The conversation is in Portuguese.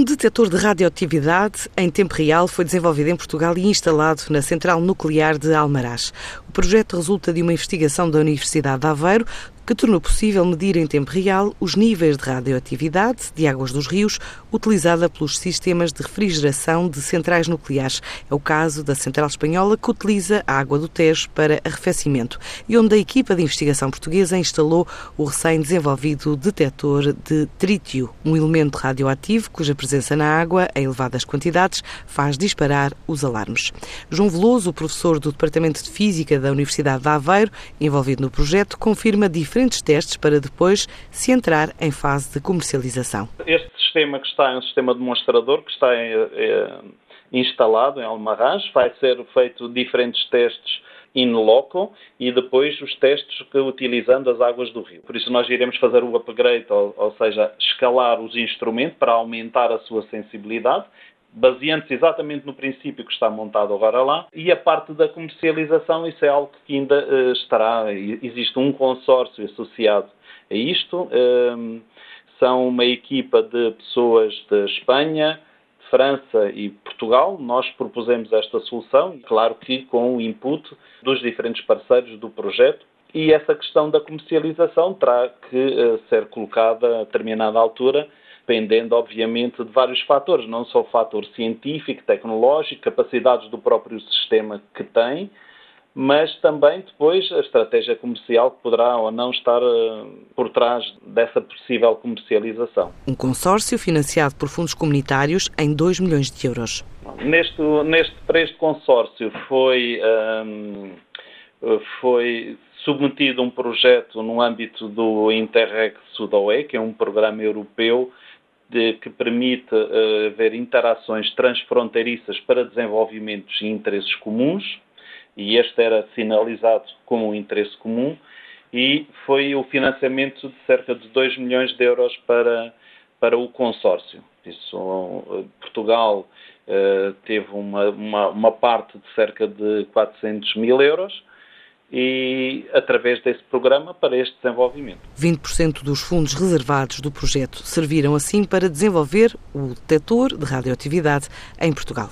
Um detetor de radioatividade em tempo real foi desenvolvido em Portugal e instalado na Central Nuclear de Almaraz. O projeto resulta de uma investigação da Universidade de Aveiro que tornou possível medir em tempo real os níveis de radioatividade de águas dos rios utilizada pelos sistemas de refrigeração de centrais nucleares. É o caso da central espanhola que utiliza a água do Tejo para arrefecimento e onde a equipa de investigação portuguesa instalou o recém-desenvolvido detector de trítio, um elemento radioativo cuja presença na água, em elevadas quantidades, faz disparar os alarmes. João Veloso, professor do Departamento de Física da Universidade de Aveiro, envolvido no projeto, confirma diferentes diferentes testes para depois se entrar em fase de comercialização. Este sistema que está é um sistema demonstrador que está é, é, instalado em Almarraz, vai ser feito diferentes testes in loco e depois os testes que, utilizando as águas do rio. Por isso nós iremos fazer o upgrade, ou, ou seja, escalar os instrumentos para aumentar a sua sensibilidade baseando-se exatamente no princípio que está montado agora lá, e a parte da comercialização, isso é algo que ainda uh, estará, existe um consórcio associado a isto, uh, são uma equipa de pessoas de Espanha, França e Portugal, nós propusemos esta solução, claro que com o input dos diferentes parceiros do projeto, e essa questão da comercialização terá que uh, ser colocada a determinada altura dependendo, obviamente, de vários fatores, não só o fator científico, tecnológico, capacidades do próprio sistema que tem, mas também depois a estratégia comercial que poderá ou não estar uh, por trás dessa possível comercialização. Um consórcio financiado por fundos comunitários em 2 milhões de euros. Neste, neste, para este consórcio foi, um, foi submetido um projeto no âmbito do Interreg Sudoe, que é um programa europeu de, que permite uh, haver interações transfronteiriças para desenvolvimentos e interesses comuns, e este era sinalizado como um interesse comum, e foi o financiamento de cerca de 2 milhões de euros para, para o consórcio. Isso, uh, Portugal uh, teve uma, uma, uma parte de cerca de 400 mil euros, e através desse programa para este desenvolvimento. 20% dos fundos reservados do projeto serviram assim para desenvolver o detector de radioatividade em Portugal.